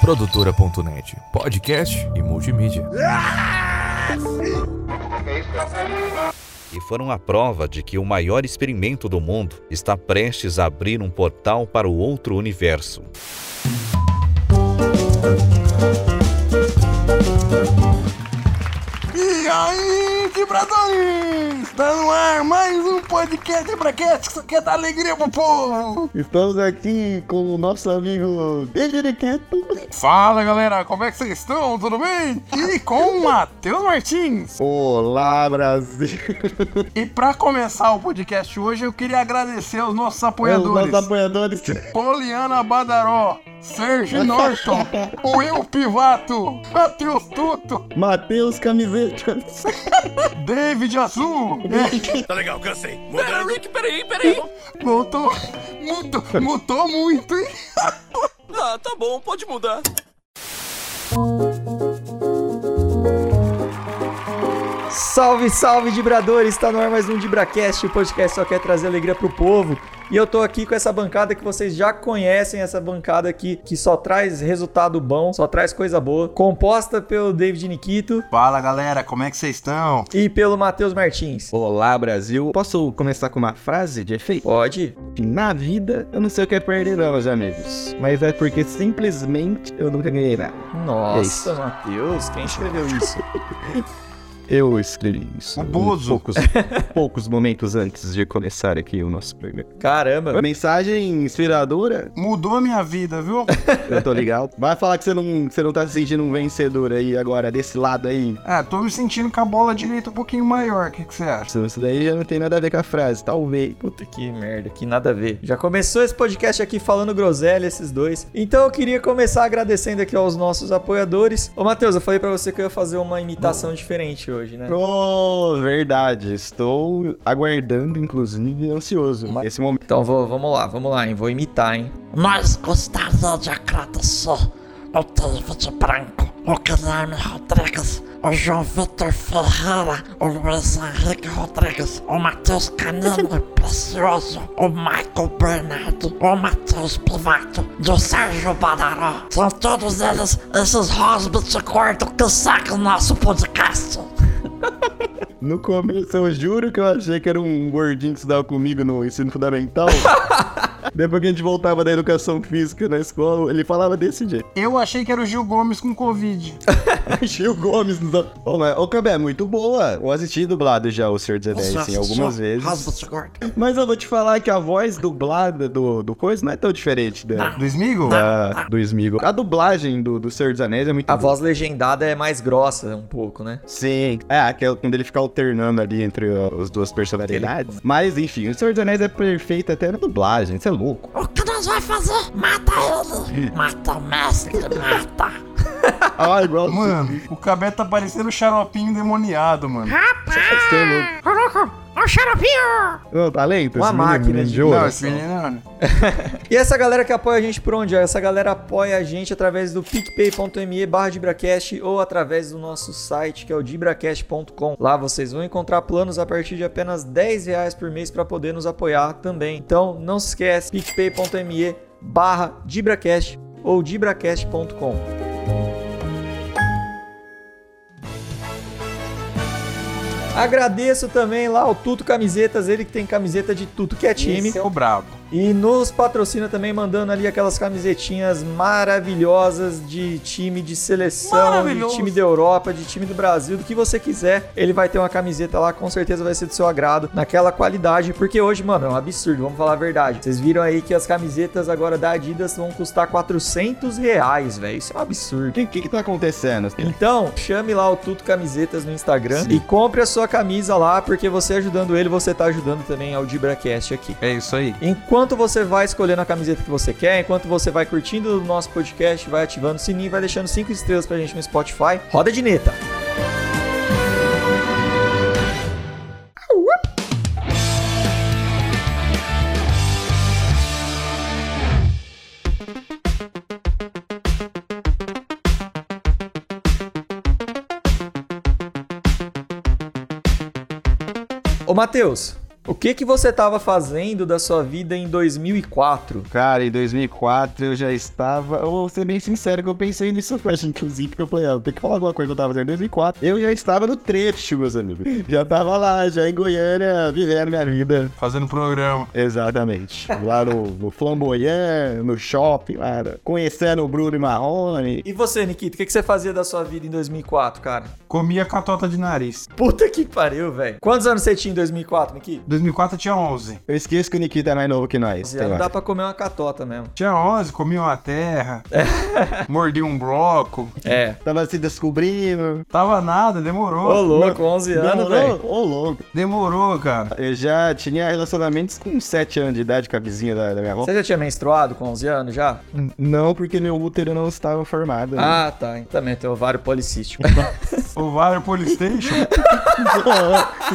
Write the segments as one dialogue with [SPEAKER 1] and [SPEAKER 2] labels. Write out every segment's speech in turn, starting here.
[SPEAKER 1] Produtora.net, podcast e multimídia.
[SPEAKER 2] E foram a prova de que o maior experimento do mundo está prestes a abrir um portal para o outro universo.
[SPEAKER 3] Tá no ar mais um podcast pra que isso quer dar alegria pro povo!
[SPEAKER 4] Estamos aqui com o nosso amigo Quieto.
[SPEAKER 3] Fala galera, como é que vocês estão? Tudo bem? E com o Matheus Martins.
[SPEAKER 4] Olá, Brasil.
[SPEAKER 3] E pra começar o podcast hoje, eu queria agradecer aos nossos
[SPEAKER 4] Os
[SPEAKER 3] apoiadores.
[SPEAKER 4] nossos apoiadores.
[SPEAKER 3] Poliana Badaró, Sérgio Norton, Will Pivato, Matheus Tuto,
[SPEAKER 4] Matheus Camisetas.
[SPEAKER 3] David Azul.
[SPEAKER 5] Tá legal, cansei.
[SPEAKER 6] Pera, Rick, peraí, peraí.
[SPEAKER 3] Mutou, mutou, mutou muito, hein?
[SPEAKER 6] Ah, tá bom, pode mudar.
[SPEAKER 7] Salve, salve, Dibradores! Está no ar mais um Dibracast, o podcast só quer trazer alegria pro povo. E eu tô aqui com essa bancada que vocês já conhecem, essa bancada aqui que só traz resultado bom, só traz coisa boa, composta pelo David Nikito
[SPEAKER 3] Fala galera, como é que vocês estão?
[SPEAKER 7] e pelo Matheus Martins.
[SPEAKER 4] Olá, Brasil. Posso começar com uma frase de efeito?
[SPEAKER 7] Pode?
[SPEAKER 4] Na vida, eu não sei o que é perder, não, meus amigos. Mas é porque simplesmente eu nunca ganhei nada. É
[SPEAKER 7] Nossa,
[SPEAKER 4] isso.
[SPEAKER 7] Matheus, quem escreveu isso?
[SPEAKER 4] Eu escrevi isso.
[SPEAKER 3] O Bozo.
[SPEAKER 4] Poucos, poucos momentos antes de começar aqui o nosso programa.
[SPEAKER 7] Caramba!
[SPEAKER 4] Mensagem inspiradora.
[SPEAKER 3] Mudou a minha vida, viu?
[SPEAKER 4] Eu tô ligado. Vai falar que você não, você não tá se sentindo um vencedor aí agora, desse lado aí.
[SPEAKER 3] Ah, tô me sentindo com a bola direita um pouquinho maior, o que, que você acha?
[SPEAKER 4] Isso daí já não tem nada a ver com a frase, talvez.
[SPEAKER 7] Puta que merda, que nada a ver. Já começou esse podcast aqui falando groselha, esses dois. Então eu queria começar agradecendo aqui aos nossos apoiadores. Ô Matheus, eu falei pra você que eu ia fazer uma imitação diferente hoje, né?
[SPEAKER 4] Oh, verdade. Estou aguardando, inclusive, ansioso. Esse momento.
[SPEAKER 7] Então vou, vamos lá, vamos lá, hein? Vou imitar, hein?
[SPEAKER 8] Nós gostaria de agradecer o David Branco, o Guilherme Rodrigues, o João Vitor Ferreira, o Luiz Henrique Rodrigues, o Matheus Canino Precioso, o Michael Bernardo, o Matheus Pivato e o Sérgio Badaró. São todos eles esses hobbits gordos que seguem nosso podcast.
[SPEAKER 4] No começo, eu juro que eu achei que era um gordinho que estudava comigo no ensino fundamental. Depois que a gente voltava da educação física na escola, ele falava desse jeito.
[SPEAKER 3] Eu achei que era o Gil Gomes com Covid.
[SPEAKER 4] Gil Gomes. Nos... Ô, mas, ô, Cabé, muito boa. Eu assisti dublado já o Senhor dos Anéis, assim, algumas vezes.
[SPEAKER 8] Hobbit gordo.
[SPEAKER 4] Mas eu vou te falar que a voz dublada do, do coisa não é tão diferente da,
[SPEAKER 3] Do Smigo?
[SPEAKER 4] da- do Smigo. A dublagem do, do Senhor dos Anéis é muito
[SPEAKER 7] A
[SPEAKER 4] boa.
[SPEAKER 7] voz legendada é mais grossa um pouco, né?
[SPEAKER 4] Sim. É, aquela, quando ele fica alternando ali entre as duas personalidades. Mas, enfim, o Senhor dos Anéis é perfeito até na dublagem. Você é louco.
[SPEAKER 8] O que nós vamos fazer? Mata ele! Mata o mestre, mata!
[SPEAKER 4] Ah, igual.
[SPEAKER 3] Mano, o Cabé tá parecendo o xaropinho endemoniado, mano.
[SPEAKER 4] Você é louco.
[SPEAKER 8] Coloca o xaropinho!
[SPEAKER 4] Ô, talento?
[SPEAKER 7] Uma
[SPEAKER 4] esse menino
[SPEAKER 7] máquina de-
[SPEAKER 4] ouro.
[SPEAKER 3] Não, esse menino não.
[SPEAKER 7] E essa galera que apoia a gente por onde? Essa galera apoia a gente através do picpay.me barra Dibracast ou através do nosso site que é o dibracast.com. Lá vocês vão encontrar planos a partir de apenas 10 reais por mês para poder nos apoiar também. Então não se esquece, picpay.me barra Dibracast ou dibracast.com. Agradeço também lá o Tuto Camisetas, ele que tem camiseta de tudo que é time.
[SPEAKER 3] Esse é o brabo.
[SPEAKER 7] E nos patrocina também mandando ali aquelas camisetinhas maravilhosas de time de seleção, de time da Europa, de time do Brasil, do que você quiser. Ele vai ter uma camiseta lá, com certeza vai ser do seu agrado, naquela qualidade, porque hoje, mano, é um absurdo, vamos falar a verdade. Vocês viram aí que as camisetas agora da Adidas vão custar 400 reais, velho. Isso é um absurdo.
[SPEAKER 4] O que, que que tá acontecendo?
[SPEAKER 7] Então, chame lá o Tuto Camisetas no Instagram e compre a sua camisa lá, porque você ajudando ele, você tá ajudando também ao Dibracast aqui.
[SPEAKER 3] É isso aí.
[SPEAKER 7] Enquanto você vai escolhendo a camiseta que você quer, enquanto você vai curtindo o nosso podcast, vai ativando o sininho, vai deixando 5 estrelas pra gente no Spotify, roda de neta. Ô Matheus, O que que você tava fazendo da sua vida em 2004?
[SPEAKER 4] Cara, em 2004 eu já estava. Eu vou ser bem sincero que eu pensei nisso hoje, inclusive, porque eu falei, ah, tem que falar alguma coisa que eu tava fazendo em 2004. Eu já estava no trecho, meus amigos. Já tava lá, já em Goiânia, vivendo minha vida.
[SPEAKER 3] Fazendo programa.
[SPEAKER 4] Exatamente. Lá no, no Flamboyant, no shopping, lá, conhecendo o Bruno e Marrone.
[SPEAKER 7] E você, Nikito, o que que você fazia da sua vida em 2004, cara?
[SPEAKER 3] Comia catota de nariz.
[SPEAKER 7] Puta que pariu, velho. Quantos anos você tinha em 2004, Nikito?
[SPEAKER 3] 2004 eu tinha 11.
[SPEAKER 4] Eu esqueço que o Nikita é mais novo que nós.
[SPEAKER 7] Já dá pra comer uma catota mesmo.
[SPEAKER 3] Tinha 11, comia uma terra. mordi um bloco.
[SPEAKER 7] É.
[SPEAKER 4] Tava se descobrindo.
[SPEAKER 3] Tava nada,
[SPEAKER 7] Ô,
[SPEAKER 3] demorou.
[SPEAKER 7] louco, 11 anos, velho.
[SPEAKER 4] Ô, louco.
[SPEAKER 3] Demorou, cara.
[SPEAKER 4] Eu já tinha relacionamentos com 7 anos de idade com a vizinha da, da minha avó.
[SPEAKER 7] Você já tinha menstruado com 11 anos já?
[SPEAKER 4] Não, porque meu útero não estava formado. né?
[SPEAKER 7] Ah, tá. Também tem ovário policístico.
[SPEAKER 3] Ovário Polystation.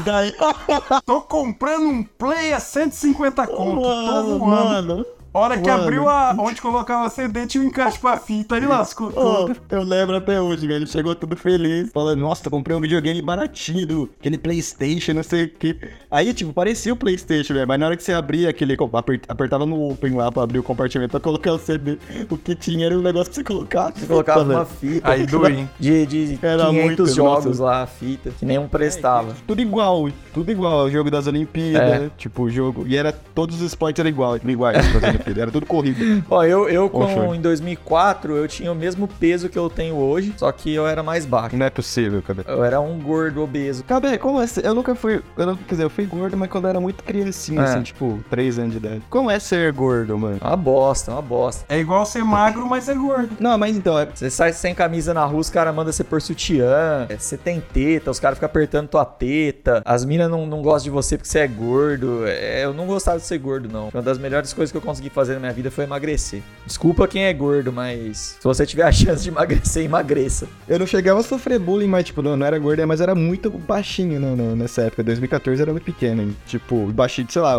[SPEAKER 4] Daí...
[SPEAKER 3] Tô comprando um Play a 150 conto. Tô
[SPEAKER 4] Mano,
[SPEAKER 3] voando.
[SPEAKER 4] mano.
[SPEAKER 3] Hora que
[SPEAKER 4] mano.
[SPEAKER 3] abriu a. Onde colocava o CD tinha um encaixe pra fita. Ele lascou tudo.
[SPEAKER 4] eu lembro até hoje, velho. Ele chegou tudo feliz, falando, nossa, comprei um videogame baratinho, aquele Playstation, não sei o que. Aí, tipo, parecia o Playstation, velho. Mas na hora que você abria aquele. aper- Apertava no Open lá pra abrir o compartimento pra colocar o CD. O que tinha era um negócio pra você colocar.
[SPEAKER 7] Você colocava uma fita
[SPEAKER 3] Aí hein?
[SPEAKER 7] de, de
[SPEAKER 4] Era
[SPEAKER 7] 500
[SPEAKER 4] muito,
[SPEAKER 7] jogos
[SPEAKER 4] nossa.
[SPEAKER 7] lá, a fita, que nenhum prestava.
[SPEAKER 4] Tudo igual, tudo igual. O jogo das Olimpíadas,
[SPEAKER 7] É.
[SPEAKER 4] tipo, o jogo. E era. Todos os esportes eram igual, iguais Era tudo corrido.
[SPEAKER 7] Ó, eu, eu com, em 2004, eu tinha o mesmo peso que eu tenho hoje, só que eu era mais baixo.
[SPEAKER 4] Não é possível, cara.
[SPEAKER 7] Eu era um gordo obeso.
[SPEAKER 4] Cabé, como é ser? Eu nunca fui. Eu não, quer dizer, eu fui gordo, mas quando eu era muito criancinha,
[SPEAKER 7] É.
[SPEAKER 4] assim, tipo, 3 anos de idade. Como é ser gordo, mano?
[SPEAKER 7] Uma bosta, uma bosta.
[SPEAKER 3] É igual ser magro, mas é gordo.
[SPEAKER 4] Não, mas então, é.
[SPEAKER 7] Você sai sem camisa na rua, os caras mandam você por sutiã. É, Você tem teta, os caras ficam apertando tua teta. As minas não, não gostam de você porque você é gordo. É, eu não gostava de ser gordo, não. Uma das melhores coisas que eu consegui fazer na minha vida foi emagrecer. Desculpa quem é gordo, mas se você tiver a chance de emagrecer, emagreça.
[SPEAKER 4] Eu não chegava a sofrer bullying, mas, tipo, não, não era gordo, mas era muito baixinho no, no- nessa época. 2014 era muito pequeno, hein? Tipo, baixinho, sei lá,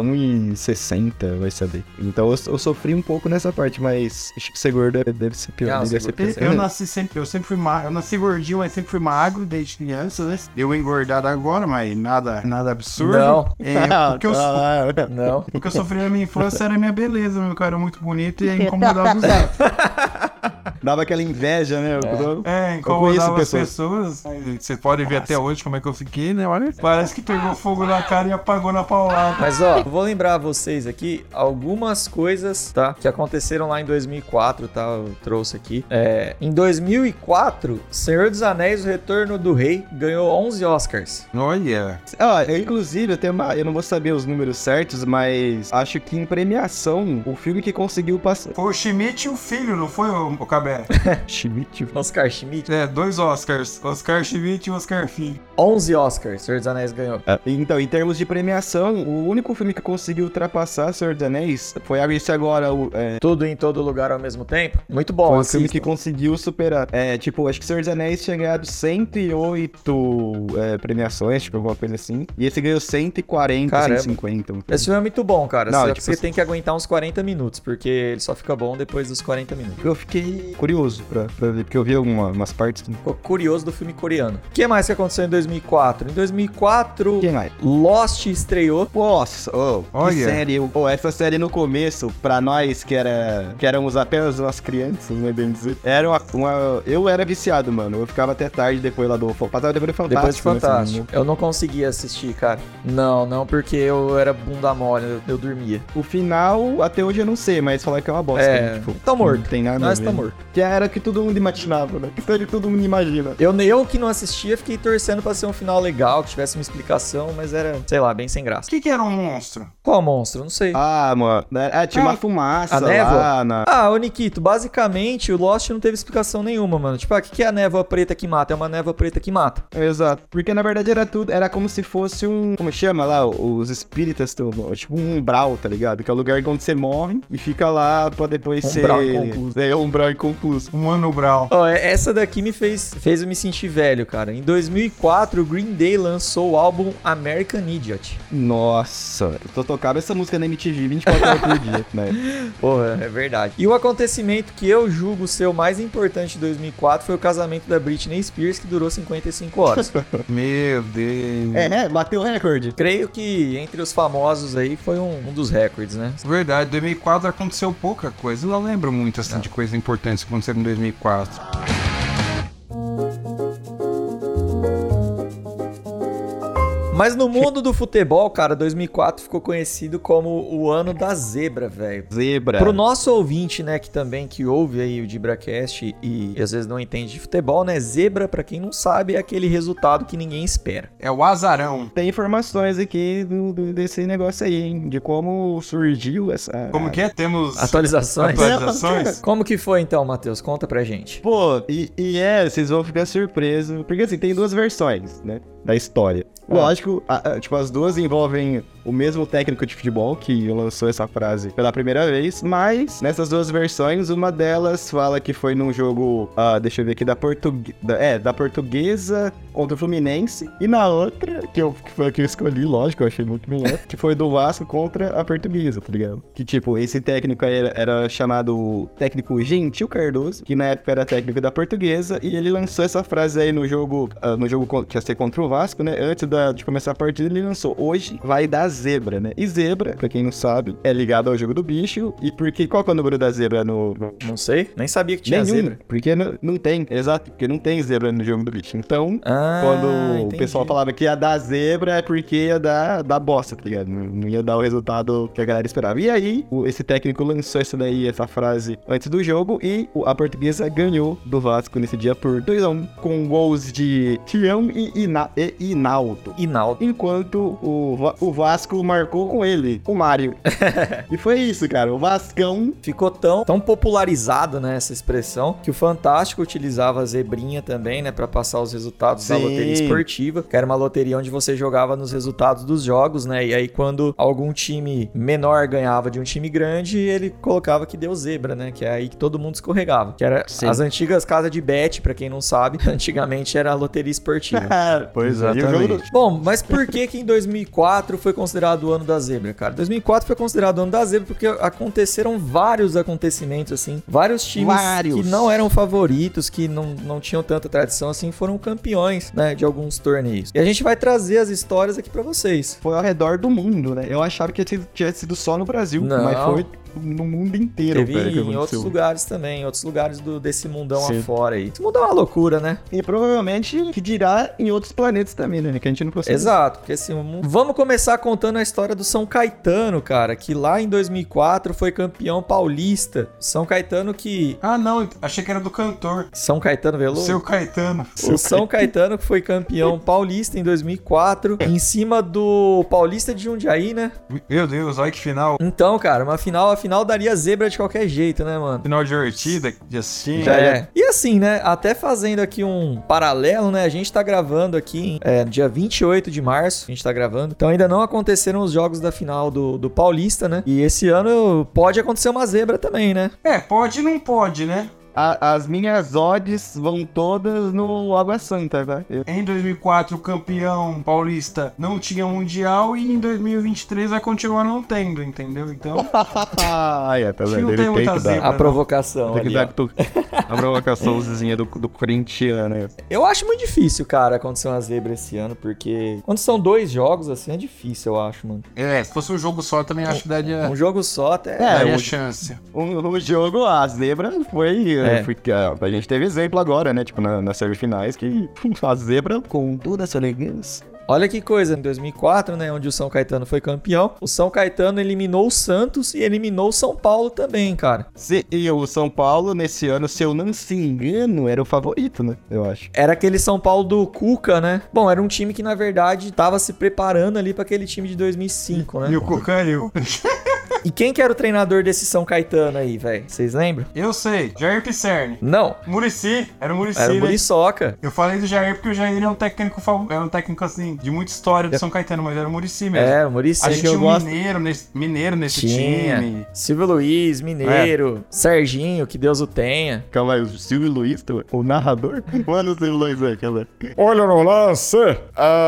[SPEAKER 4] 1,60 vai saber. Então eu, eu sofri um pouco nessa parte, mas acho que ser gordo deve ser pior.
[SPEAKER 7] Não,
[SPEAKER 4] devia
[SPEAKER 7] ser
[SPEAKER 4] ser pior.
[SPEAKER 3] Eu nasci sempre, eu sempre fui magro. Eu nasci gordinho, mas sempre fui magro desde criança, né? Deu uma engordada agora, mas nada, nada absurdo.
[SPEAKER 7] Não.
[SPEAKER 3] É, o que eu,
[SPEAKER 4] Ah,
[SPEAKER 7] Não.
[SPEAKER 3] o que eu sofri na minha infância era a minha beleza, meu. Que eu era muito bonito e incomodava os outros.
[SPEAKER 4] Dava aquela inveja, né? Eu-
[SPEAKER 3] É,
[SPEAKER 4] Eu
[SPEAKER 3] incomodava
[SPEAKER 4] conheço
[SPEAKER 3] as pessoas. Você pode ver até hoje como é que eu fiquei, né? Olha, parece que pegou fogo na cara e apagou na paulada.
[SPEAKER 7] Mas ó, eu vou lembrar vocês aqui algumas coisas, tá? Que aconteceram lá em 2004, tá? Eu trouxe aqui. É, em 2004, Senhor dos Anéis, O Retorno do Rei, ganhou 11 Oscars.
[SPEAKER 3] Olha.
[SPEAKER 4] Ah, eu, inclusive, eu tenho uma. Eu não vou saber os números certos, mas acho que em premiação, o filme que conseguiu passar.
[SPEAKER 3] Foi o Schmidt e o filho, não foi o, o Cabé?
[SPEAKER 4] Schmidt.
[SPEAKER 7] Oscar Schmidt.
[SPEAKER 3] É, dois Oscars. Oscar Schmidt e Oscar Filho.
[SPEAKER 7] 11 Oscars, Senhor dos Anéis ganhou.
[SPEAKER 4] Ah, Então, em termos de premiação, o único filme que conseguiu ultrapassar Senhor dos Anéis foi esse agora, o, é,
[SPEAKER 7] Tudo em todo lugar ao mesmo tempo. Muito bom,
[SPEAKER 4] foi o filme que conseguiu superar. É, tipo, acho que Senhor dos Anéis tinha ganhado 108 é, premiações, tipo, alguma coisa assim. E esse ganhou 140,
[SPEAKER 7] Caramba.
[SPEAKER 4] 150. um
[SPEAKER 7] Esse filme é muito bom, cara.
[SPEAKER 4] Não,
[SPEAKER 7] Só
[SPEAKER 4] tipo
[SPEAKER 7] que você
[SPEAKER 4] assim-
[SPEAKER 7] tem que aguentar uns 40 minutos, porque ele só fica bom depois dos 40 minutos.
[SPEAKER 4] Eu fiquei curioso pra, pra ver, porque eu vi alguma- umas partes.
[SPEAKER 7] Ficou curioso do filme coreano. O que mais que aconteceu em 2004? Em 2004,
[SPEAKER 4] Quem mais?
[SPEAKER 7] Lost estreou.
[SPEAKER 4] Nossa, oh, que
[SPEAKER 3] Olha.
[SPEAKER 4] série. Oh, essa série no começo, pra nós que, era, que éramos apenas umas crianças, né, bem dizer, era uma, uma- Eu era viciado, mano. Eu ficava até tarde depois lá do. Passava depois do Fantástico.
[SPEAKER 7] Depois de
[SPEAKER 4] né, assim,
[SPEAKER 7] Fantástico. Eu não conseguia assistir, cara. Não, não, porque eu era bunda mole, eu, eu dormia.
[SPEAKER 4] o final, até hoje eu não sei, mas falar que é uma bosta.
[SPEAKER 7] É,
[SPEAKER 4] né, tipo,
[SPEAKER 7] tá morto.
[SPEAKER 4] Não tem nada
[SPEAKER 7] Nós
[SPEAKER 4] a ver.
[SPEAKER 7] tá morto.
[SPEAKER 4] Que era o que todo mundo imaginava, né? Que todo mundo imagina.
[SPEAKER 7] Eu, eu que não assistia, fiquei torcendo pra ser um final legal, que tivesse uma explicação, mas era, sei lá, bem sem
[SPEAKER 3] O
[SPEAKER 7] graça.
[SPEAKER 3] que, que era um monstro?
[SPEAKER 7] Qual monstro? Não sei.
[SPEAKER 4] Ah, mano. né, É, tinha uma
[SPEAKER 3] Ah,
[SPEAKER 4] fumaça
[SPEAKER 7] a névoa?
[SPEAKER 4] lá na.
[SPEAKER 7] Ah, ô Nikito, basicamente o Lost não teve explicação nenhuma, mano. Tipo, ah, o que que é a névoa preta que mata? É uma névoa preta que mata.
[SPEAKER 4] Exato. Porque na verdade era tudo, era como se fosse um. Como chama lá? Os espíritas, tipo um umbral, tá ligado? Que é o lugar onde você morre e fica lá pra depois
[SPEAKER 7] Umbral
[SPEAKER 4] ser.
[SPEAKER 7] inconcluso.
[SPEAKER 4] É, umbral inconcluso. Plus.
[SPEAKER 3] Um Mano Brown.
[SPEAKER 7] Ó, é- essa daqui me fez, fez eu me sentir velho, cara. Em 2004, o Green Day lançou o álbum American Idiot.
[SPEAKER 4] Nossa, eu tô tocando essa música na MTV 24 horas por dia, né?
[SPEAKER 7] Porra, é verdade. E o acontecimento que eu julgo ser o mais importante de 2004 foi o casamento da Britney Spears, que durou 55 horas.
[SPEAKER 3] Meu Deus.
[SPEAKER 4] É, né? Bateu o recorde.
[SPEAKER 7] Creio que entre os famosos aí foi um, um dos recordes, né?
[SPEAKER 3] Verdade, 2004 aconteceu pouca coisa. Eu não lembro muito assim de coisas importantes aconteceram em 2004.
[SPEAKER 7] Mas no mundo do futebol, cara, 2004 ficou conhecido como o ano da zebra, velho.
[SPEAKER 4] Zebra.
[SPEAKER 7] Pro nosso ouvinte, né, que também que ouve aí o DibraCast e, e às vezes não entende de futebol, né, zebra, pra quem não sabe, é aquele resultado que ninguém espera.
[SPEAKER 3] É o azarão.
[SPEAKER 4] Tem informações aqui do, do- desse negócio aí, hein? De como surgiu essa.
[SPEAKER 3] Como que é? Temos
[SPEAKER 7] Atualizações?
[SPEAKER 3] atualizações?
[SPEAKER 7] Como que foi então, Matheus? Conta pra gente.
[SPEAKER 4] Pô, e, e é, vocês vão ficar surpresos. Porque assim, tem duas versões, né? Da história. Lógico, a- a- tipo, as duas envolvem o mesmo técnico de futebol que lançou essa frase pela primeira vez, mas nessas duas versões, uma delas fala que foi num jogo, ah, deixa eu ver aqui, da, Portugue... da, é, da Portuguesa contra o Fluminense, e na outra, que, eu, que foi a que eu escolhi, lógico, eu achei muito melhor, que foi do Vasco contra a Portuguesa, tá ligado? Que tipo, esse técnico era, era chamado técnico Gentil Cardoso, que na época era técnico da Portuguesa, e ele lançou essa frase aí no jogo, ah, no jogo que ia ser contra o Vasco, né? Antes da- de começar a partida, ele lançou, hoje vai dar zebra, né? E zebra, pra quem não sabe, é ligado ao jogo do bicho, e porque, qual que é o número da zebra no...
[SPEAKER 7] Não sei, nem sabia que tinha
[SPEAKER 4] Nenhum,
[SPEAKER 7] zebra.
[SPEAKER 4] porque não, não tem, exato, porque não tem zebra no jogo do bicho. Então,
[SPEAKER 7] Ah,
[SPEAKER 4] quando o
[SPEAKER 7] entendi.
[SPEAKER 4] pessoal falava que ia dar zebra, é porque ia dar, dar bosta, tá ligado? Não, ia dar o resultado que a galera esperava. E aí, o- esse técnico lançou essa daí, essa frase antes do jogo, e o- a portuguesa ganhou do Vasco nesse dia por 2x1, com gols de Tião e, Ina, e Inaldo.
[SPEAKER 7] Inaldo.
[SPEAKER 4] Enquanto o, o Vasco marcou com ele, o Mário. e foi isso, cara. O Vascão
[SPEAKER 7] Ficou tão, tão popularizado, né, essa expressão, que o Fantástico utilizava a zebrinha também, né, pra passar os resultados da
[SPEAKER 4] Sim.
[SPEAKER 7] loteria esportiva, que era uma loteria onde você jogava nos resultados dos jogos, né, e aí quando algum time menor ganhava de um time grande, ele colocava que deu zebra, né, que é aí que todo mundo escorregava, que era
[SPEAKER 4] Sim.
[SPEAKER 7] as antigas casas de bet, pra quem não sabe, antigamente era a loteria esportiva.
[SPEAKER 4] pois é.
[SPEAKER 7] Bom, mas por que que em 2004 foi considerado o ano da zebra, cara? 2004 foi considerado o ano da zebra porque aconteceram vários acontecimentos, assim. Vários times
[SPEAKER 4] Vários.
[SPEAKER 7] que não eram favoritos, que não, não tinham tanta tradição, assim, foram campeões, né, de alguns torneios. E a gente vai trazer as histórias aqui pra vocês.
[SPEAKER 4] foi ao redor do mundo, né? Eu achava que tinha sido- tinha sido só no Brasil,
[SPEAKER 7] Não.
[SPEAKER 4] mas foi no mundo inteiro,
[SPEAKER 7] Teve
[SPEAKER 4] velho, que
[SPEAKER 7] em outros lugares também, em outros lugares do, desse mundão
[SPEAKER 4] Sim.
[SPEAKER 7] afora aí. Esse mundão é uma loucura, né?
[SPEAKER 4] E provavelmente que dirá em outros planetas também, né? Que a gente não consegue.
[SPEAKER 7] Exato, porque assim, vamos começar contando a história do São Caetano, cara, que lá em 2004 foi campeão paulista. São Caetano que.
[SPEAKER 3] Ah, não, achei que era do cantor.
[SPEAKER 7] São Caetano Veloso?
[SPEAKER 3] Seu Caetano.
[SPEAKER 7] O São Caetano que foi campeão paulista em 2004, em cima do Paulista de Jundiaí, né?
[SPEAKER 3] Meu Deus, olha que final.
[SPEAKER 7] Então, cara, uma final, a final daria zebra de qualquer jeito, né, mano?
[SPEAKER 3] Final divertida, de assim.
[SPEAKER 7] Já é. E assim, né? Até fazendo aqui um paralelo, né? A gente tá gravando aqui em, é, dia 28 de março. A gente tá gravando. Então ainda não aconteceram os jogos da final do, do Paulista, né? E esse ano pode acontecer uma zebra também, né?
[SPEAKER 3] É, pode e não pode, né?
[SPEAKER 4] A- as minhas odds vão todas no Água Santa, tá? Eu-
[SPEAKER 3] Em 2004, o campeão paulista não tinha mundial e em 2023 vai continuar não tendo, entendeu? Então,
[SPEAKER 4] ah, é, tá vendo? Ele
[SPEAKER 3] tem
[SPEAKER 4] que
[SPEAKER 3] zebra.
[SPEAKER 4] dar.
[SPEAKER 7] A provocação.
[SPEAKER 4] Tem que
[SPEAKER 7] ali,
[SPEAKER 4] dar a provocaçãozinha do, do corintiano. né?
[SPEAKER 7] Eu acho muito difícil, cara, acontecer uma zebra esse ano, porque quando são dois jogos, assim, é difícil, eu acho, mano.
[SPEAKER 3] é, se fosse um jogo só, também acho que daria,
[SPEAKER 7] Um jogo só até.
[SPEAKER 4] É,
[SPEAKER 3] daria
[SPEAKER 4] o-
[SPEAKER 3] chance.
[SPEAKER 4] O, o jogo, a zebra foi.
[SPEAKER 7] É.
[SPEAKER 4] que, ah, a gente teve exemplo agora, né? Tipo, na, nas semifinais, que a zebra, com toda essa elegância.
[SPEAKER 7] Olha que coisa, em 2004, né, onde o São Caetano foi campeão, o São Caetano eliminou o Santos e eliminou o São Paulo também, cara.
[SPEAKER 4] Se, e o São Paulo, nesse ano, se eu não se engano, era o favorito, né? Eu acho.
[SPEAKER 7] Era aquele São Paulo do Cuca, né? Bom, era um time que na verdade tava se preparando ali pra aquele time de 2005, né?
[SPEAKER 3] E o Cuca caiu.
[SPEAKER 7] E quem que era o treinador desse São Caetano aí, velho? Vocês lembram?
[SPEAKER 3] Eu sei, Jair Pisserni.
[SPEAKER 7] Não,
[SPEAKER 3] Murici, era o Murici,
[SPEAKER 7] era o
[SPEAKER 3] né?
[SPEAKER 7] Muriçoca.
[SPEAKER 3] Eu falei do Jair porque o Jair é um técnico, é um técnico assim, de muita história do São Caetano, mas era o Murici mesmo.
[SPEAKER 7] É, o Murici.
[SPEAKER 3] A gente tinha um
[SPEAKER 4] gosto-
[SPEAKER 3] mineiro nesse, mineiro nesse
[SPEAKER 7] Tinha.
[SPEAKER 3] time.
[SPEAKER 7] Silvio Luiz, Mineiro, Serginho, que Deus o tenha.
[SPEAKER 4] Calma aí, o Silvio Luiz, tu- o narrador? Manda o Silvio Luiz aí, calma aí.
[SPEAKER 5] Olha no lance. Ah,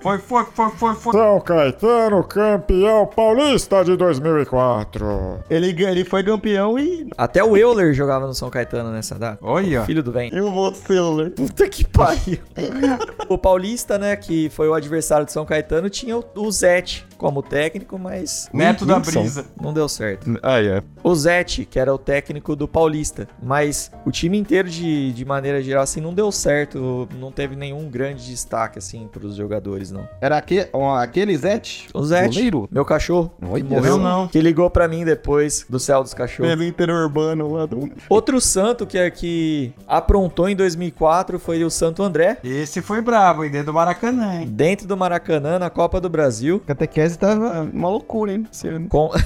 [SPEAKER 3] Foi, foi, foi, foi, foi.
[SPEAKER 5] São Caetano, campeão paulista de 2004.
[SPEAKER 4] Ele, ele foi campeão e...
[SPEAKER 7] Até o Euler jogava no São Caetano nessa data.
[SPEAKER 3] Olha.
[SPEAKER 7] Filho do bem.
[SPEAKER 4] E o Vocelo,
[SPEAKER 7] Puta que pariu. o Paulista, né, que foi o adversário de São Caetano, tinha o, o Zete como técnico, mas
[SPEAKER 3] Neto da
[SPEAKER 4] Wilson.
[SPEAKER 3] Brisa.
[SPEAKER 7] não deu certo.
[SPEAKER 4] Ah, é.
[SPEAKER 7] O Zete, que era o técnico do Paulista, mas o time inteiro, de, de maneira geral, assim, não deu certo. Não teve nenhum grande destaque, assim, pros jogadores, não.
[SPEAKER 4] Era aquele, aquele Zete?
[SPEAKER 7] O Zete,
[SPEAKER 4] Goleiro?
[SPEAKER 7] meu cachorro, que
[SPEAKER 4] Olha
[SPEAKER 7] morreu.
[SPEAKER 3] Não.
[SPEAKER 7] que ligou pra mim depois do céu dos cachorros.
[SPEAKER 4] Pelo interurbano lá do...
[SPEAKER 7] Outro santo que, que aprontou em 2004 foi o Santo André,
[SPEAKER 3] Esse foi brabo, hein? Dentro do Maracanã, hein?
[SPEAKER 7] dentro do Maracanã, na Copa do Brasil.
[SPEAKER 4] A catequese tava uma loucura, hein? esse ano.
[SPEAKER 7] Com...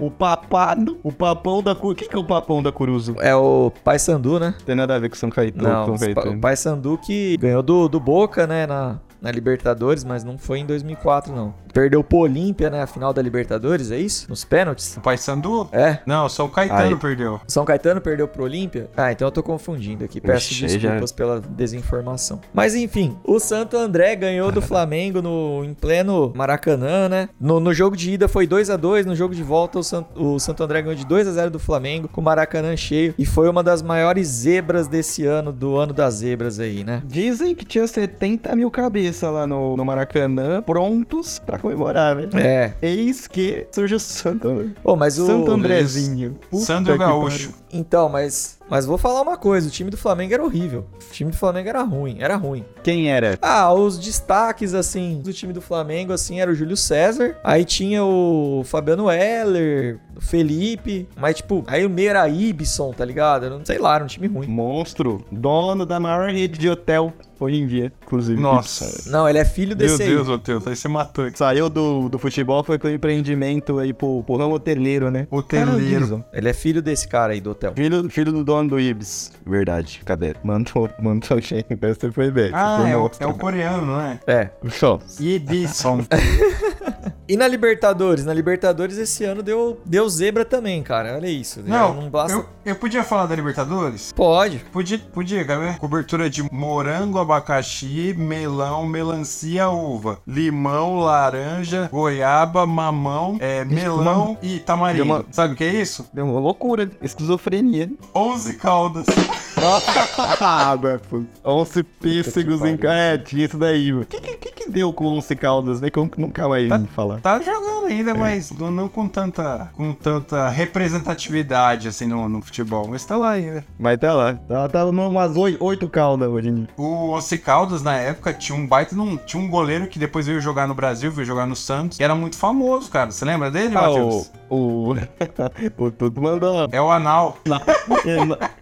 [SPEAKER 4] O papado, o papão da Curuzu. O que, que é o papão da Curuzu?
[SPEAKER 7] é o Paysandu, né?
[SPEAKER 4] Tem nada a ver com São Caetano.
[SPEAKER 7] Não,
[SPEAKER 4] São Caetano.
[SPEAKER 7] o Paysandu que ganhou do, do Boca, né, na, na Libertadores, mas não foi em 2004, não. Perdeu pro Olímpia, né, a final da Libertadores, é isso? Nos pênaltis?
[SPEAKER 3] O Paysandu?
[SPEAKER 7] É.
[SPEAKER 3] Não, só o Caetano
[SPEAKER 4] Aí.
[SPEAKER 3] perdeu.
[SPEAKER 7] São Caetano perdeu pro Olímpia? Ah, então eu tô confundindo aqui. Peço
[SPEAKER 4] Ixi,
[SPEAKER 7] desculpas pela desinformação. Mas enfim, o Santo André ganhou do Flamengo no, em pleno Maracanã, né? No, no jogo de ida foi 2 a 2 no jogo de volta o, San- o Santo André ganhou de 2 a 0 do Flamengo, com o Maracanã cheio. E foi uma das maiores zebras desse ano, do ano das zebras aí, né?
[SPEAKER 4] Dizem que tinha 70 mil cabeças lá no, no Maracanã, prontos pra comemorar, né?
[SPEAKER 7] É.
[SPEAKER 4] Eis que surge o Santo.
[SPEAKER 7] Pô, mas o...
[SPEAKER 4] Santo Andrezinho. Puta
[SPEAKER 3] Sandro
[SPEAKER 4] que
[SPEAKER 3] Gaúcho.
[SPEAKER 7] Então, mas... Mas vou falar uma coisa, o time do Flamengo era horrível. O time do Flamengo era ruim, era ruim.
[SPEAKER 4] Quem era?
[SPEAKER 7] Ah, os destaques, assim, do time do Flamengo, assim, era o Júlio César. Aí tinha o Fabiano Heller, o Felipe. Mas, tipo, aí o meio era Ibson, tá ligado? Era, um- sei lá, era um time ruim.
[SPEAKER 4] Monstro. Dono da maior rede de hotel hoje em dia, inclusive.
[SPEAKER 3] Nossa.
[SPEAKER 7] Não, ele é filho
[SPEAKER 3] Meu
[SPEAKER 7] desse aí.
[SPEAKER 3] Deus, Matheus, aí você matou.
[SPEAKER 4] Saiu do, do futebol, foi com o empreendimento aí pro, pro ramo hoteleiro, né?
[SPEAKER 3] Hoteleiro.
[SPEAKER 7] Ele é filho desse cara aí do hotel.
[SPEAKER 4] Filho, filho do dono do Ibis. Verdade. Cadê? Mandou, mandou gente. Você foi bem.
[SPEAKER 3] Ah,
[SPEAKER 4] foi
[SPEAKER 3] é o, é o coreano, não é?
[SPEAKER 7] É.
[SPEAKER 4] Só.
[SPEAKER 3] Edison.
[SPEAKER 7] E na Libertadores? Na Libertadores esse ano deu, deu zebra também, cara. Olha isso.
[SPEAKER 3] Não,
[SPEAKER 7] não basta.
[SPEAKER 3] eu, eu podia falar da Libertadores?
[SPEAKER 7] Pode.
[SPEAKER 3] Podia, podia, galera. Cobertura de morango, abacaxi, melão, melancia, uva, limão, laranja, goiaba, mamão, é, melão e tamarindo.
[SPEAKER 4] Uma-
[SPEAKER 3] Sabe o que é isso?
[SPEAKER 4] Deu uma loucura. Esquizofrenia.
[SPEAKER 3] 11 caldas.
[SPEAKER 4] ah, Beto. 11 pêssegos em. É, tinha isso daí, mano. O que, que, que deu com 11 caldas, né? Como que nunca mais
[SPEAKER 3] Tá-
[SPEAKER 4] me falar?
[SPEAKER 3] Tá jogando ainda, mas não, não com tanta com tanta representatividade assim no, no futebol. Mas tá lá ainda.
[SPEAKER 4] Mas tá lá. Tá, tá umas 8 caldas hoje em dia.
[SPEAKER 3] O Once Caldas, na época, tinha um baita. Num, tinha um goleiro que depois veio jogar no Brasil, veio jogar no Santos, que era muito famoso, cara. Você lembra dele,
[SPEAKER 4] Ah,
[SPEAKER 3] Matheus?
[SPEAKER 4] o. O. o Tudo mandou.
[SPEAKER 3] É o Anal.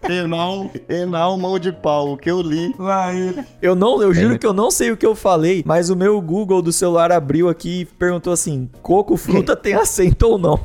[SPEAKER 4] Enal, Enal, mão de pau. O que eu li.
[SPEAKER 3] Lá ele.
[SPEAKER 7] Eu não, eu juro que eu não sei o que eu falei, mas o meu Google do celular abriu aqui e perguntou assim: coco fruta tem acento ou não?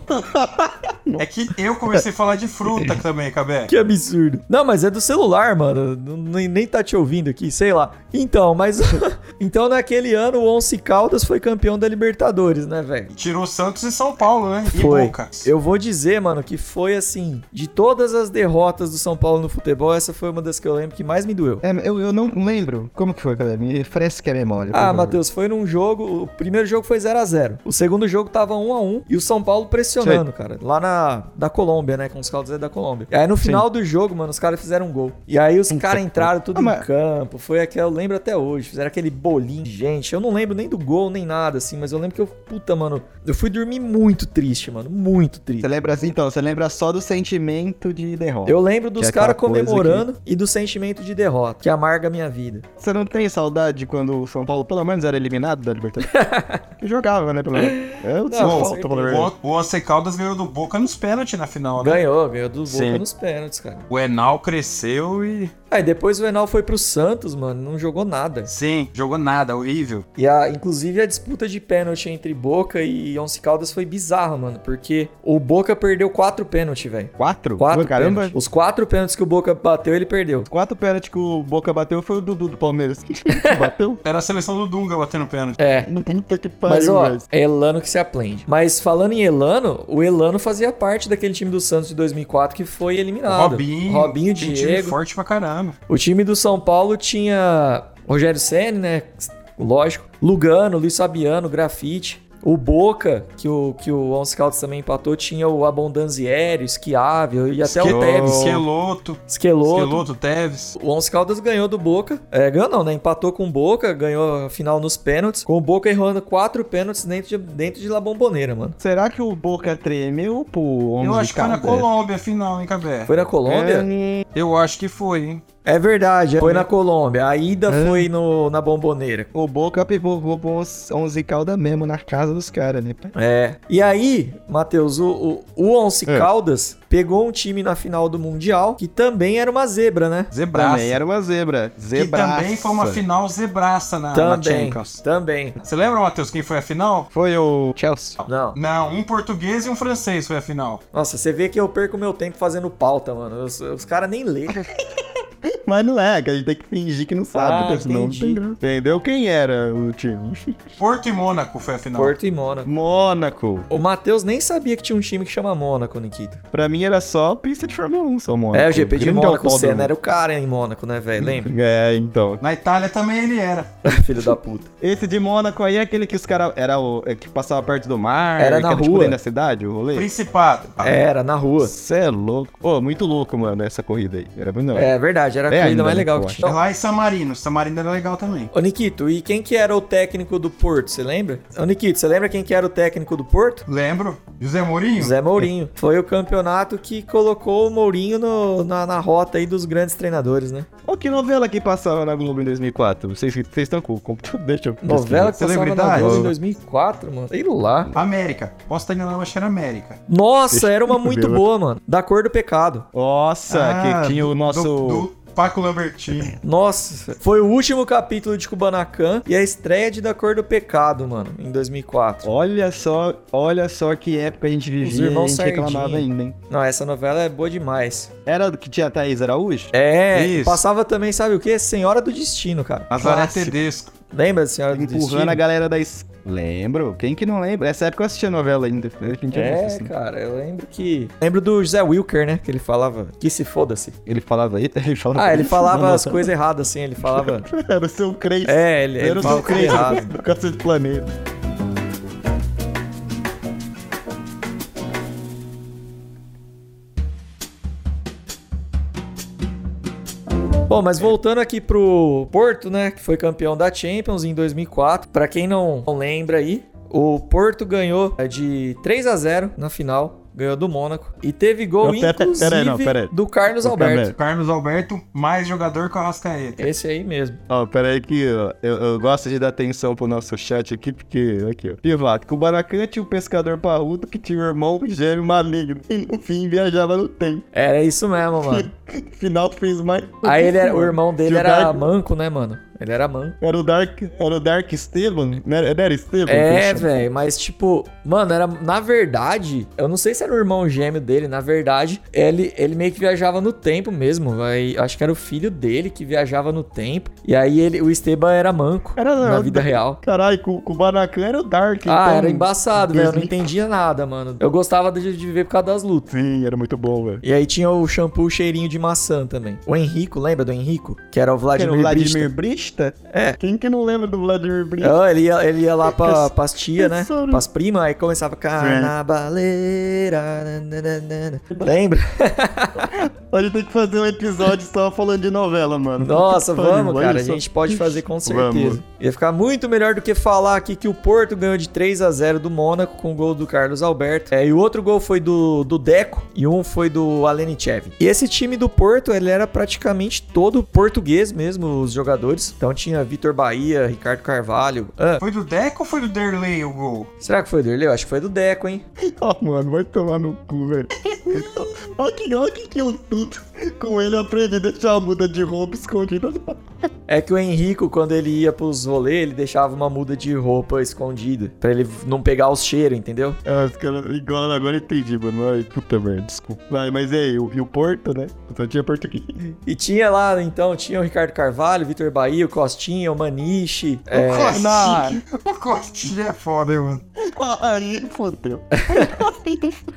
[SPEAKER 3] É que eu comecei a falar de fruta também, Cabé.
[SPEAKER 7] Que absurdo. Não, mas é do celular, mano. Nem, nem tá te ouvindo aqui, sei lá. Então, mas. então, naquele ano, o Once Caldas foi campeão da Libertadores, né, velho?
[SPEAKER 3] Tirou Santos e São Paulo, né? E
[SPEAKER 7] Foi.
[SPEAKER 3] Boca.
[SPEAKER 7] Eu vou dizer, mano, que foi assim. De todas as derrotas do São Paulo no futebol, essa foi uma das que eu lembro que mais me doeu.
[SPEAKER 4] É, eu, eu não lembro. Como que foi, cara? Me fresca a memória.
[SPEAKER 7] Ah. Matheus, foi num jogo. O primeiro jogo foi 0 a 0 O segundo jogo tava 1 a 1 E o São Paulo pressionando, cara. Lá na da Colômbia, né? Com os caldos é da Colômbia. E aí no final do jogo, mano, os caras fizeram um gol. E aí os caras entraram tudo
[SPEAKER 4] Ah,
[SPEAKER 7] em
[SPEAKER 4] mas-
[SPEAKER 7] campo. Foi aquele, eu lembro até hoje. Fizeram aquele bolinho de gente. Eu não lembro nem do gol, nem nada, assim. Mas eu lembro que eu, puta, mano, eu fui dormir muito triste, mano. Muito triste.
[SPEAKER 4] Você lembra assim, então? Você lembra só do sentimento de derrota.
[SPEAKER 7] Eu lembro dos
[SPEAKER 4] Que é
[SPEAKER 7] caras comemorando e do sentimento de derrota, que amarga a minha vida.
[SPEAKER 4] Você não tem saudade quando o São Paulo pelo menos era eliminado da Libertadores? que jogava, né? Pelo menos. É o
[SPEAKER 7] Não,
[SPEAKER 4] São Paulo.
[SPEAKER 3] O, o Once Caldas ganhou do Boca nos pênaltis na final, né?
[SPEAKER 7] Ganhou, ganhou do Boca
[SPEAKER 4] Sim.
[SPEAKER 7] nos pênaltis, cara.
[SPEAKER 3] O Enal cresceu e
[SPEAKER 7] Aí depois o Enal foi pro Santos, mano, não jogou nada.
[SPEAKER 3] Sim, jogou nada, horrível.
[SPEAKER 7] E a, inclusive a disputa de pênalti entre Boca e Once Caldas foi bizarra, mano, porque o Boca perdeu quatro pênaltis, velho.
[SPEAKER 4] Quatro?
[SPEAKER 7] Quatro
[SPEAKER 4] Pô, Caramba.
[SPEAKER 7] pênaltis. Os quatro pênaltis que o Boca bateu, ele perdeu.
[SPEAKER 4] Quatro pênaltis que o Boca bateu foi o Dudu do Palmeiras. bateu?
[SPEAKER 3] Era a seleção do Dunga batendo pênalti.
[SPEAKER 7] É.
[SPEAKER 4] Puta que pariu,
[SPEAKER 7] Mas ó,
[SPEAKER 4] velho.
[SPEAKER 7] é Elano que se aprende. Mas falando em Elano, o Elano fazia parte daquele time do Santos de 2004 que foi eliminado.
[SPEAKER 3] Robinho.
[SPEAKER 7] Robinho,
[SPEAKER 3] tem time
[SPEAKER 7] Diego.
[SPEAKER 3] forte pra caramba.
[SPEAKER 7] O time do São Paulo tinha Rogério Ceni, né? Lógico. Lugano, Luiz Fabiano, Grafite. O Boca, que o, que o Once Caldas também empatou, tinha o Abondanzieri, o Schiavio e até o Tevez.
[SPEAKER 3] Esqueloto.
[SPEAKER 7] Esqueloto.
[SPEAKER 3] Esqueloto, Teves.
[SPEAKER 7] O Once Caldas ganhou do Boca. É, ganhou não, né? Empatou com o Boca, ganhou a final nos pênaltis. Com o Boca errando quatro pênaltis dentro de, dentro de La Bombonera, mano.
[SPEAKER 4] Será que o Boca tremeu pro 11
[SPEAKER 3] Eu acho que foi na
[SPEAKER 4] Caldas?
[SPEAKER 3] Colômbia a final, hein, Cabé?
[SPEAKER 7] Foi na Colômbia?
[SPEAKER 4] É,
[SPEAKER 3] Eu acho que foi, hein?
[SPEAKER 7] É, verdade, foi na Colômbia. A ida foi no, na Bomboneira.
[SPEAKER 4] O Boca pro 11 Caldas mesmo na casa dos caras, né?
[SPEAKER 7] É. E aí, Matheus, o, o, o Once
[SPEAKER 4] É.
[SPEAKER 7] Caldas pegou um time na final do Mundial que também era uma zebra, né?
[SPEAKER 3] Zebraça.
[SPEAKER 4] Também era uma zebra.
[SPEAKER 3] Que
[SPEAKER 4] Zebraça.
[SPEAKER 3] também foi uma final zebraça na, na
[SPEAKER 7] Também.
[SPEAKER 3] Champions.
[SPEAKER 7] Também.
[SPEAKER 3] Você lembra, Matheus, quem foi a final?
[SPEAKER 4] Foi o Chelsea.
[SPEAKER 7] Não.
[SPEAKER 3] Não, um português e um francês foi a final.
[SPEAKER 7] Nossa, você vê que eu perco meu tempo fazendo pauta, mano. Os, os caras nem lêem.
[SPEAKER 4] Mas não é, que a gente tem que fingir que não sabe,
[SPEAKER 7] Ah,
[SPEAKER 4] porque senão não tem graça. Entendeu? Quem era o time?
[SPEAKER 3] Porto e Mônaco foi a final.
[SPEAKER 7] Porto e Mônaco.
[SPEAKER 4] Mônaco.
[SPEAKER 7] O Matheus nem sabia que tinha um time que chama Mônaco, Nikita.
[SPEAKER 4] Pra mim era só pista de Fórmula 1, só Mônaco.
[SPEAKER 7] É, o GP de
[SPEAKER 4] Grande
[SPEAKER 7] Mônaco. O. Senna era o cara em Mônaco, né, velho? Lembra?
[SPEAKER 4] É, então.
[SPEAKER 3] Na Itália também ele era.
[SPEAKER 7] Filho da puta.
[SPEAKER 4] Esse de Mônaco aí é aquele que os caras. Era o. é que passava perto do mar.
[SPEAKER 7] Era na
[SPEAKER 4] tipo,
[SPEAKER 7] rua.
[SPEAKER 4] dentro da cidade, o rolê.
[SPEAKER 3] Principado.
[SPEAKER 7] Era, na rua.
[SPEAKER 4] Você é louco. Pô, muito louco, mano, essa corrida aí. Era muito não.
[SPEAKER 7] É verdade, era a
[SPEAKER 4] É
[SPEAKER 7] corrida
[SPEAKER 4] ainda,
[SPEAKER 7] mais
[SPEAKER 4] né,
[SPEAKER 7] legal que tinha.
[SPEAKER 3] É lá em San Marino. San Marino era legal também.
[SPEAKER 7] Ô, Nikito, e quem que era o técnico do Porto, você lembra? Ô, Nikito, você lembra quem que era o técnico do Porto?
[SPEAKER 3] Lembro? José Mourinho?
[SPEAKER 7] Zé Mourinho. Foi o campeonato que colocou o Mourinho no- na, na rota aí dos grandes treinadores, né?
[SPEAKER 4] Ô, que novela que passava na Globo em 2004? Vocês estão com o computador? Deixa eu
[SPEAKER 7] Novela que passava na
[SPEAKER 3] Celebridade.
[SPEAKER 7] Globo em 2004, mano. Sei lá.
[SPEAKER 3] América. Posso estar enganado, que era América.
[SPEAKER 7] Nossa, era uma muito boa, mano. Da cor do pecado.
[SPEAKER 4] Nossa,
[SPEAKER 3] Ah,
[SPEAKER 4] que tinha o nosso.
[SPEAKER 3] Do, do Paco Lambertini.
[SPEAKER 7] Nossa, foi o último capítulo de Kubanacan e a estreia de Da Cor do Pecado, mano, em 2004.
[SPEAKER 4] Olha só, olha só que época a gente vivia e a
[SPEAKER 7] irmãos
[SPEAKER 4] gente reclamava ainda, hein?
[SPEAKER 7] Não, essa novela é boa demais.
[SPEAKER 4] Era do que tinha a Thaís Araújo?
[SPEAKER 7] É,
[SPEAKER 3] Isso.
[SPEAKER 7] passava também, sabe o quê? Senhora do Destino, cara.
[SPEAKER 3] Nazaré. Tedesco.
[SPEAKER 7] Lembra Senhora do
[SPEAKER 4] Empurrando
[SPEAKER 7] Destino?
[SPEAKER 4] a galera da. es- Lembro? Quem que não lembra? Essa época eu assistia novela ainda.
[SPEAKER 7] É,
[SPEAKER 4] assim.
[SPEAKER 7] cara, eu lembro que. Lembro do José Wilker, né? Que ele falava que se foda-se.
[SPEAKER 4] Ele falava aí, ele falava.
[SPEAKER 7] Ah, ele falava
[SPEAKER 4] Não,
[SPEAKER 7] as
[SPEAKER 4] não,
[SPEAKER 7] coisas erradas, assim. Ele falava.
[SPEAKER 4] Era o seu crente.
[SPEAKER 7] É, ele, ele
[SPEAKER 4] Era o seu crente
[SPEAKER 7] errado.
[SPEAKER 4] do Cacete Planeta.
[SPEAKER 7] Bom, mas voltando aqui pro Porto, né, que foi campeão da Champions em 2004. Pra quem não não lembra aí, o Porto ganhou é, de 3 a 0 na final, ganhou do Mônaco e teve gol
[SPEAKER 4] Não, pera-
[SPEAKER 7] inclusive
[SPEAKER 4] pera aí, não, pera aí.
[SPEAKER 7] do Carlos Alberto.
[SPEAKER 3] Carlos Alberto, mais jogador que o Arrascaeta.
[SPEAKER 7] Esse aí mesmo.
[SPEAKER 4] Ó, pera aí que eu, eu gosto de dar atenção pro nosso chat aqui, porque, aqui, ó. Pivato, que o Baracan tinha um pescador parrudo que tinha um irmão gêmeo maligno. E no fim viajava no tempo.
[SPEAKER 7] Era isso mesmo, mano.
[SPEAKER 4] Final fez mais.
[SPEAKER 7] Aí ele era, o irmão dele era manco, né, mano? Ele era manco.
[SPEAKER 4] Era o Dark. Era o Dark Esteban? Não era, era Esteban?
[SPEAKER 7] É, velho, mas tipo, mano, era na verdade, eu não sei se era o irmão gêmeo dele, na verdade, ele, ele meio que viajava no tempo mesmo. Acho que era o filho dele que viajava no tempo. E aí ele, o Esteban era manco
[SPEAKER 4] Era
[SPEAKER 7] na
[SPEAKER 4] não,
[SPEAKER 7] vida
[SPEAKER 4] da-
[SPEAKER 7] real.
[SPEAKER 4] Caralho, com, o Baracan era o Dark.
[SPEAKER 7] Ah,
[SPEAKER 4] então-
[SPEAKER 7] era embaçado, velho. Eu não
[SPEAKER 4] 2000.
[SPEAKER 7] entendia nada, mano. Eu gostava de, de ver por causa das lutas.
[SPEAKER 4] Sim, era muito bom, velho.
[SPEAKER 7] E aí tinha o shampoo cheirinho de maçã também. O Henrico, lembra do Henrico? Que era o
[SPEAKER 4] Era
[SPEAKER 7] Vladimir,
[SPEAKER 4] o Vladimir
[SPEAKER 7] Brista.
[SPEAKER 4] Brista?
[SPEAKER 7] É.
[SPEAKER 4] Quem que não lembra do Vladimir Brista?
[SPEAKER 7] Ah, ele, ia, ele ia lá pra, pras tia, né? Pras primas, aí começava Carnavaleira. Lembra?
[SPEAKER 4] Gente tem que fazer um episódio só falando de novela, mano.
[SPEAKER 7] Nossa,
[SPEAKER 4] pariu,
[SPEAKER 7] vamos, cara. A gente pode fazer com certeza.
[SPEAKER 4] Vamos.
[SPEAKER 7] Ia ficar muito melhor do que falar aqui que o Porto ganhou de 3 a 0 do Mônaco com o gol do Carlos Alberto. É, e o outro gol foi do, do Deco e um foi do Alenichev. E esse time do Porto, ele era praticamente todo português mesmo, os jogadores. Então tinha Vitor Bahia, Ricardo Carvalho. Ah,
[SPEAKER 3] Foi do Deco ou foi do Derley o gol?
[SPEAKER 7] será que foi do Erleu? Acho que foi do Deco, hein?
[SPEAKER 4] Ó, mano, vai tomar no cu, velho. Olha que, olha que, que eu tudo. Com ele eu aprendi a deixar a muda de roupa escondida.
[SPEAKER 7] É que o Henrico, quando ele ia pros rolês, ele deixava uma muda de roupa escondida. Pra ele não pegar os cheiros, entendeu?
[SPEAKER 4] Ah, os caras, igual agora eu entendi, mano. Ai, puta merda, desculpa. Vai, mas e aí, o, e o Porto, né? Só tinha português.
[SPEAKER 7] E tinha lá, então, tinha o Ricardo Carvalho, o Vitor Bahia, o Costinha, o Maniche. É,
[SPEAKER 3] Costinha. O Costinha é foda, hein, mano.
[SPEAKER 4] Aí, fodeu.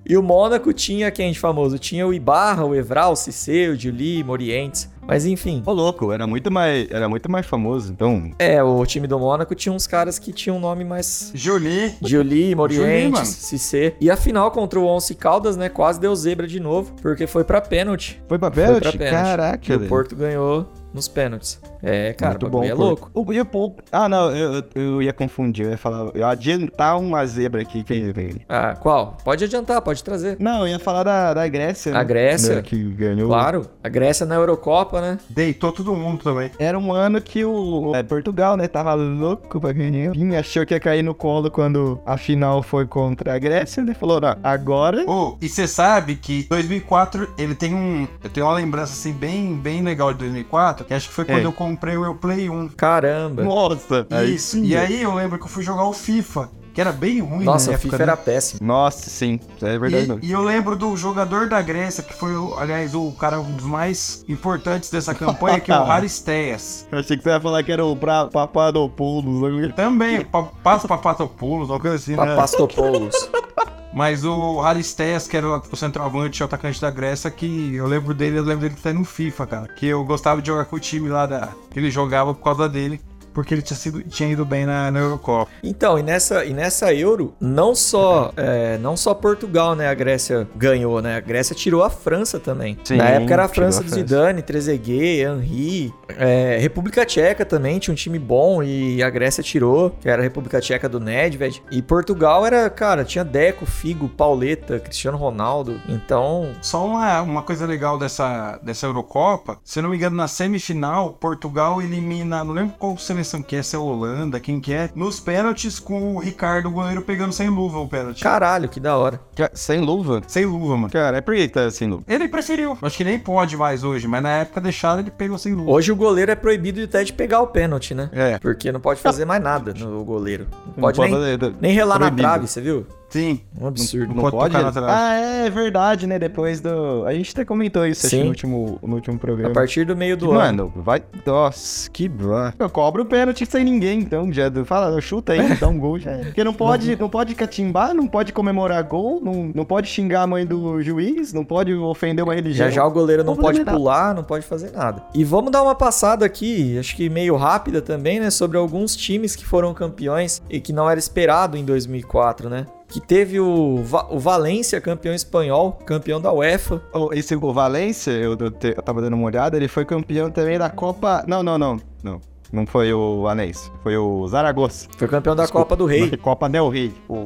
[SPEAKER 7] E o Mônaco tinha de famoso? Tinha o Ibarra, o Evral, o Cisseu, o Juli, Morientes. Mas enfim.
[SPEAKER 4] Ô, louco, era muito mais, era muito mais famoso, então...
[SPEAKER 7] É, o time do Mônaco tinha uns caras que tinham um nome mais.
[SPEAKER 3] Julie.
[SPEAKER 7] Juli,
[SPEAKER 3] Juli,
[SPEAKER 7] Morientes. Cissé. E a final contra o Once Caldas, né? Quase deu zebra de novo, porque foi pra pênalti.
[SPEAKER 4] Foi pra
[SPEAKER 7] Foi
[SPEAKER 4] pênalti?
[SPEAKER 7] pra pênalti.
[SPEAKER 4] Caraca,
[SPEAKER 7] E o. Porto ganhou nos pênaltis. É, cara,
[SPEAKER 4] Muito
[SPEAKER 7] o bagulho é louco.
[SPEAKER 4] O, e o Porto... Ah, não, eu, eu- ia confundir, eu ia falar... Eu ia adiantar uma zebra aqui que veio.
[SPEAKER 7] Ah, qual? Pode adiantar, pode trazer.
[SPEAKER 4] Não, eu ia falar da, da Grécia,
[SPEAKER 7] A
[SPEAKER 4] né?
[SPEAKER 7] Grécia.
[SPEAKER 4] Né, Que ganhou...
[SPEAKER 7] Claro, a Grécia na Eurocopa, né?
[SPEAKER 3] Deitou todo mundo também.
[SPEAKER 4] Era um ano que o é, Portugal, né, tava louco pra ganhar. Quem achou que ia cair no colo quando a final foi contra a Grécia, né? Falou, não, agora...
[SPEAKER 3] Ô, e você sabe que 2004 ele tem um. Eu tenho uma lembrança assim bem, bem legal de 2004, que acho que foi quando
[SPEAKER 4] É.
[SPEAKER 3] eu comprei o Play 1.
[SPEAKER 7] Caramba.
[SPEAKER 4] Nossa!
[SPEAKER 3] Isso. E aí eu lembro que eu fui jogar o FIFA, que era bem ruim
[SPEAKER 7] Nossa,
[SPEAKER 3] na época,
[SPEAKER 7] FIFA
[SPEAKER 3] né?
[SPEAKER 7] era péssimo.
[SPEAKER 4] Nossa, sim, é verdade.
[SPEAKER 3] E, e eu lembro do jogador da Grécia, que foi, aliás, o cara um dos mais importantes dessa campanha, que é o Haristeas.
[SPEAKER 4] Eu achei que você ia falar que era o pra, Papadopoulos.
[SPEAKER 3] Também, pa- Passa Papatopoulos, uma coisa assim, né?
[SPEAKER 7] Papastopoulos.
[SPEAKER 3] Mas o Haristeas, que era o o centroavante, o atacante da Grécia, que eu lembro dele, eu lembro dele até no FIFA, cara. Que eu gostava de jogar com o time lá da. que ele jogava por causa dele. Porque ele tinha, sido, tinha ido bem na, na Eurocopa.
[SPEAKER 7] Então, e nessa, e nessa Euro, não só, é, não só Portugal, né, a Grécia ganhou, né? A Grécia tirou a França também.
[SPEAKER 4] Sim,
[SPEAKER 7] Na época era a França
[SPEAKER 4] a
[SPEAKER 7] do. Zidane, Trezeguet, Henry. É, República Tcheca também tinha um time bom e a Grécia tirou, que era a República Tcheca do Nedved. E Portugal era, cara, tinha Deco, Figo, Pauleta, Cristiano Ronaldo. Então,
[SPEAKER 3] Só uma, uma coisa legal dessa, dessa Eurocopa, se eu não me engano, na semifinal, Portugal elimina, não lembro qual seleção que é, se é a Holanda, quem que é, nos pênaltis com o Ricardo, o goleiro, pegando sem luva o pênalti.
[SPEAKER 7] caralho, que da hora.
[SPEAKER 4] Sem luva?
[SPEAKER 3] Sem luva, mano.
[SPEAKER 4] Cara, é por que tá sem luva?
[SPEAKER 3] Ele preferiu. Acho que nem pode mais hoje, mas na época deixaram ele pegou sem luva.
[SPEAKER 7] Hoje o goleiro é proibido até de pegar o pênalti, né?
[SPEAKER 4] É.
[SPEAKER 7] Porque não pode fazer mais nada no goleiro. Não pode
[SPEAKER 4] Não
[SPEAKER 7] nem, nem relar
[SPEAKER 4] proibido.
[SPEAKER 7] na trave, você viu?
[SPEAKER 3] Sim.
[SPEAKER 7] Um absurdo.
[SPEAKER 3] Não pode tocar na trave.
[SPEAKER 4] Ah, é verdade, né? Depois do. A gente até comentou isso acho, no último, no último
[SPEAKER 7] A
[SPEAKER 4] programa.
[SPEAKER 7] partir do meio do ano.
[SPEAKER 4] Mano, vai. Nossa, que blá. Eu cobro o pênalti sem ninguém, então. Já fala, chuta aí, dá um gol já. é. Porque não pode, não pode catimbar, não pode comemorar gol, não, não pode xingar a mãe do juiz, não pode ofender uma religião.
[SPEAKER 7] Já já o goleiro não
[SPEAKER 4] Vamos
[SPEAKER 7] pode pular, não pode fazer nada. E vamos dar uma passada aqui, acho que meio rápida também, né? Sobre alguns times que foram campeões e que não era esperado em 2004, né? Que teve o, Va- o Valência, campeão espanhol, campeão da UEFA.
[SPEAKER 4] Oh, Esse o Valência, eu, eu, te- eu tava dando uma olhada, ele foi campeão também da Copa. Não, não, não. Não. Não foi o Anéis, foi o Zaragoza.
[SPEAKER 7] Foi campeão da Copa do Rei.
[SPEAKER 4] Copa Del Rey. O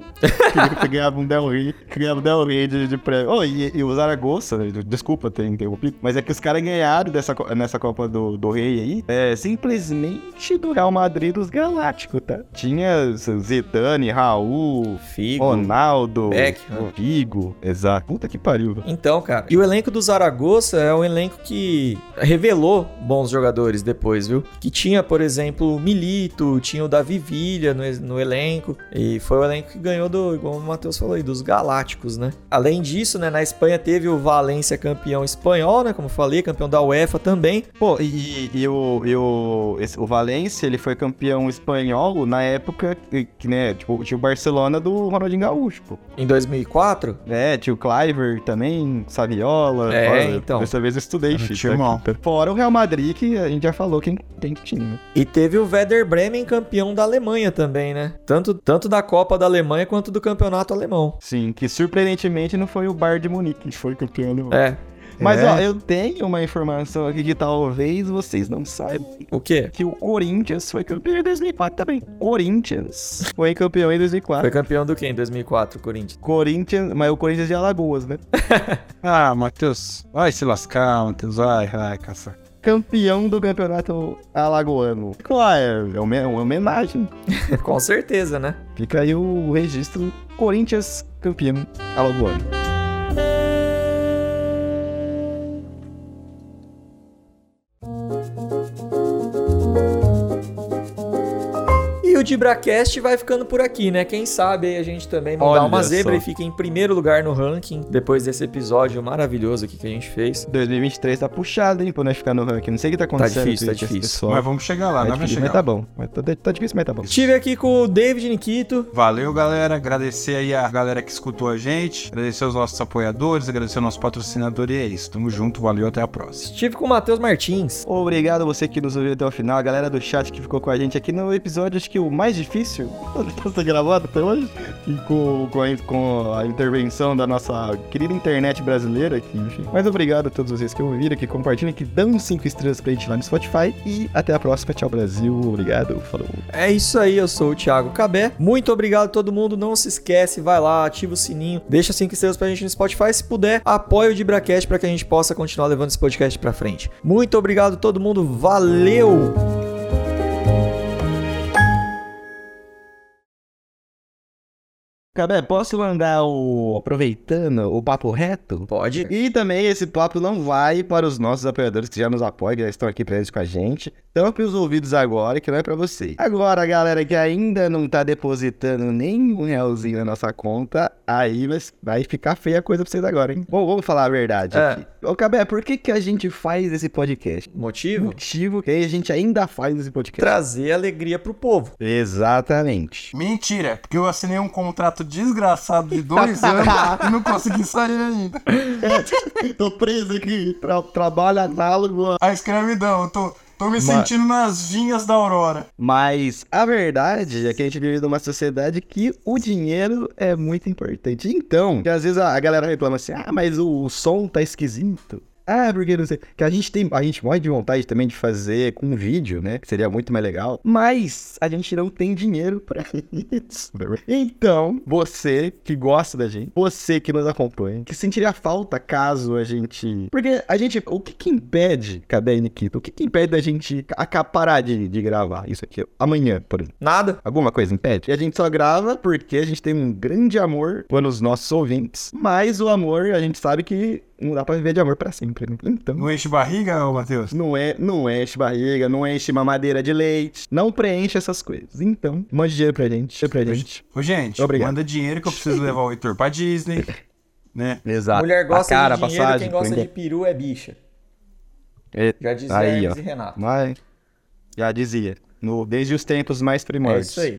[SPEAKER 4] que ganhava um Del Rey, que ganhava um Del Rey de, de prêmio. Oh, e, e o Zaragoza, desculpa ter interrompido, mas é que os caras ganharam dessa, nessa Copa do, do Rei aí, é simplesmente do Real Madrid dos Galácticos, tá? Tinha Zidane, Raul,
[SPEAKER 7] Figo.
[SPEAKER 4] Ronaldo,
[SPEAKER 7] Beckham.
[SPEAKER 4] Figo, exato. Puta que pariu, velho.
[SPEAKER 7] Então, cara. E o elenco do Zaragoza é um elenco que revelou bons jogadores depois, viu? Que tinha, por exemplo, o Milito, tinha o Davi Villa no, no elenco. E foi o elenco que ganhou do, igual o Matheus falou aí, dos Galácticos, né? Além disso, né, na Espanha teve o Valência campeão espanhol, né? Como eu falei, campeão da UEFA também.
[SPEAKER 4] Pô, e, e o, e o, esse- o Valência, ele foi campeão espanhol na época que, né, tipo, tinha o Barcelona do Ronaldinho Gaúcho, pô.
[SPEAKER 7] Em 2004,
[SPEAKER 4] É, tinha o Cliver também, Saviola.
[SPEAKER 7] É,
[SPEAKER 4] Fora-
[SPEAKER 7] então.
[SPEAKER 4] Dessa vez eu estudei, filho, tá? Fora o Real Madrid, que a gente já falou quem tem que tinha. né?
[SPEAKER 7] E teve o Werder Bremen campeão da Alemanha também, né? Tanto, tanto da Copa da Alemanha quanto do campeonato alemão.
[SPEAKER 4] Sim, que surpreendentemente não foi o Bayern de Munique que foi campeão. do-
[SPEAKER 7] É.
[SPEAKER 4] Mas,
[SPEAKER 3] É.
[SPEAKER 4] ó, eu tenho uma informação aqui que talvez vocês não saibam.
[SPEAKER 7] O quê?
[SPEAKER 4] Que o Corinthians foi campeão em 2004 também. Corinthians foi campeão em 2004.
[SPEAKER 7] Foi campeão do quê em 2004, Corinthians?
[SPEAKER 4] Corinthians, mas o Corinthians de Alagoas, né?
[SPEAKER 3] Ah, Matheus. Vai se lascar, Matheus. Vai, vai, caça.
[SPEAKER 4] Campeão do campeonato alagoano. Claro, é uma, é uma homenagem.
[SPEAKER 7] Com certeza, né?
[SPEAKER 4] Fica aí o registro Corinthians campeão alagoano.
[SPEAKER 7] DibraCast vai ficando por aqui, né? Quem sabe aí a gente também mandar
[SPEAKER 4] Olha
[SPEAKER 7] uma zebra
[SPEAKER 4] só.
[SPEAKER 7] e fica em primeiro lugar no ranking depois desse episódio maravilhoso aqui que a gente fez.
[SPEAKER 4] 2023 tá puxado, hein, pra nós ficar no ranking. Não sei o que tá acontecendo.
[SPEAKER 7] difícil, tá
[SPEAKER 4] com esse
[SPEAKER 7] difícil.
[SPEAKER 4] pessoal.
[SPEAKER 3] Mas vamos chegar lá,
[SPEAKER 4] Tá
[SPEAKER 3] nós vamos
[SPEAKER 4] difícil,
[SPEAKER 3] chegar
[SPEAKER 4] mas tá bom. Mas tá, tá difícil, mas tá bom.
[SPEAKER 7] Estive aqui com o David Nikito.
[SPEAKER 3] Valeu, galera. Agradecer aí a galera que escutou a gente. Agradecer os nossos apoiadores, agradecer o nosso patrocinador. E é isso. Tamo junto, valeu, até a próxima.
[SPEAKER 7] Estive com o Matheus Martins.
[SPEAKER 4] Obrigado a você que nos ouviu até o final, a galera do chat que ficou com a gente aqui no episódio, acho que o mais difícil de ser gravado até hoje, e com, com, a, com a intervenção da nossa querida internet brasileira aqui, enfim. Mas obrigado a todos vocês que ouviram, que compartilham, que dão 5 estrelas pra gente lá no Spotify, e até a próxima, tchau Brasil, obrigado, falou.
[SPEAKER 7] É isso aí, eu sou o Thiago Cabé. Muito obrigado a todo mundo. Não se esquece, vai lá, ativa o sininho, deixa 5 estrelas pra gente no Spotify. Se puder, apoia o DibraCast pra que a gente possa continuar levando esse podcast pra frente. Muito obrigado a todo mundo. Valeu!
[SPEAKER 4] Cabé, posso mandar o. aproveitando o papo reto?
[SPEAKER 7] Pode.
[SPEAKER 4] E também esse papo não vai para os nossos apoiadores que já nos apoiam, que já estão aqui presentes com a gente. Tampe os ouvidos agora, que não é pra você. Agora, a galera que ainda não tá depositando nem um realzinho na nossa conta, aí vai, vai ficar feia a coisa pra vocês agora, hein? Bom, vamos falar a verdade
[SPEAKER 7] É.
[SPEAKER 4] aqui. Ô, Cabé, por que, que a gente faz esse podcast?
[SPEAKER 7] Motivo?
[SPEAKER 4] Motivo que a gente ainda faz esse podcast.
[SPEAKER 7] Trazer alegria pro povo.
[SPEAKER 4] Exatamente.
[SPEAKER 3] Mentira, porque eu assinei um contrato desgraçado de dois anos e não consegui sair ainda.
[SPEAKER 4] Tô preso aqui, tra trabalho análogo
[SPEAKER 3] A escravidão, tô, tô me sentindo nas vinhas da Aurora.
[SPEAKER 4] Mas a verdade é que a gente vive numa sociedade que o dinheiro é muito importante. Então, que às vezes a, a galera reclama assim: ah, mas o, o som tá esquisito. Ah, porque não sei. Que a gente tem. A gente morre de vontade também de fazer com um vídeo, né? Que seria muito mais legal. Mas a gente não tem dinheiro pra isso. Então, você que gosta da gente, você que nos acompanha, que sentiria falta caso a gente. Porque a gente. O que que impede, cadê Nikita? O que que impede da gente acaparar de, de gravar isso aqui amanhã, por exemplo?
[SPEAKER 7] Nada.
[SPEAKER 4] Alguma coisa impede? E a gente só grava porque a gente tem um grande amor pelos nossos ouvintes. Mas o amor, a gente sabe que não dá pra viver de amor pra sempre, né? Então.
[SPEAKER 3] Não enche barriga, ô Matheus?
[SPEAKER 4] Não é, não enche barriga, não enche mamadeira de leite, não preenche essas coisas. Então, mande dinheiro pra gente, pra gente.
[SPEAKER 3] Ô, gente,
[SPEAKER 4] Obrigado.
[SPEAKER 3] manda dinheiro que eu preciso levar o Heitor pra Disney, né?
[SPEAKER 4] Exato.
[SPEAKER 7] Mulher gosta
[SPEAKER 4] a cara,
[SPEAKER 7] de dinheiro,
[SPEAKER 4] passagem,
[SPEAKER 7] quem gosta de peru é bicha.
[SPEAKER 4] É,
[SPEAKER 7] Já dizia
[SPEAKER 4] Aí,
[SPEAKER 7] Hermes
[SPEAKER 4] ó.
[SPEAKER 7] e Renato.
[SPEAKER 4] Mas, já dizia. No, desde os tempos mais
[SPEAKER 7] É
[SPEAKER 4] primórdios.
[SPEAKER 7] isso aí.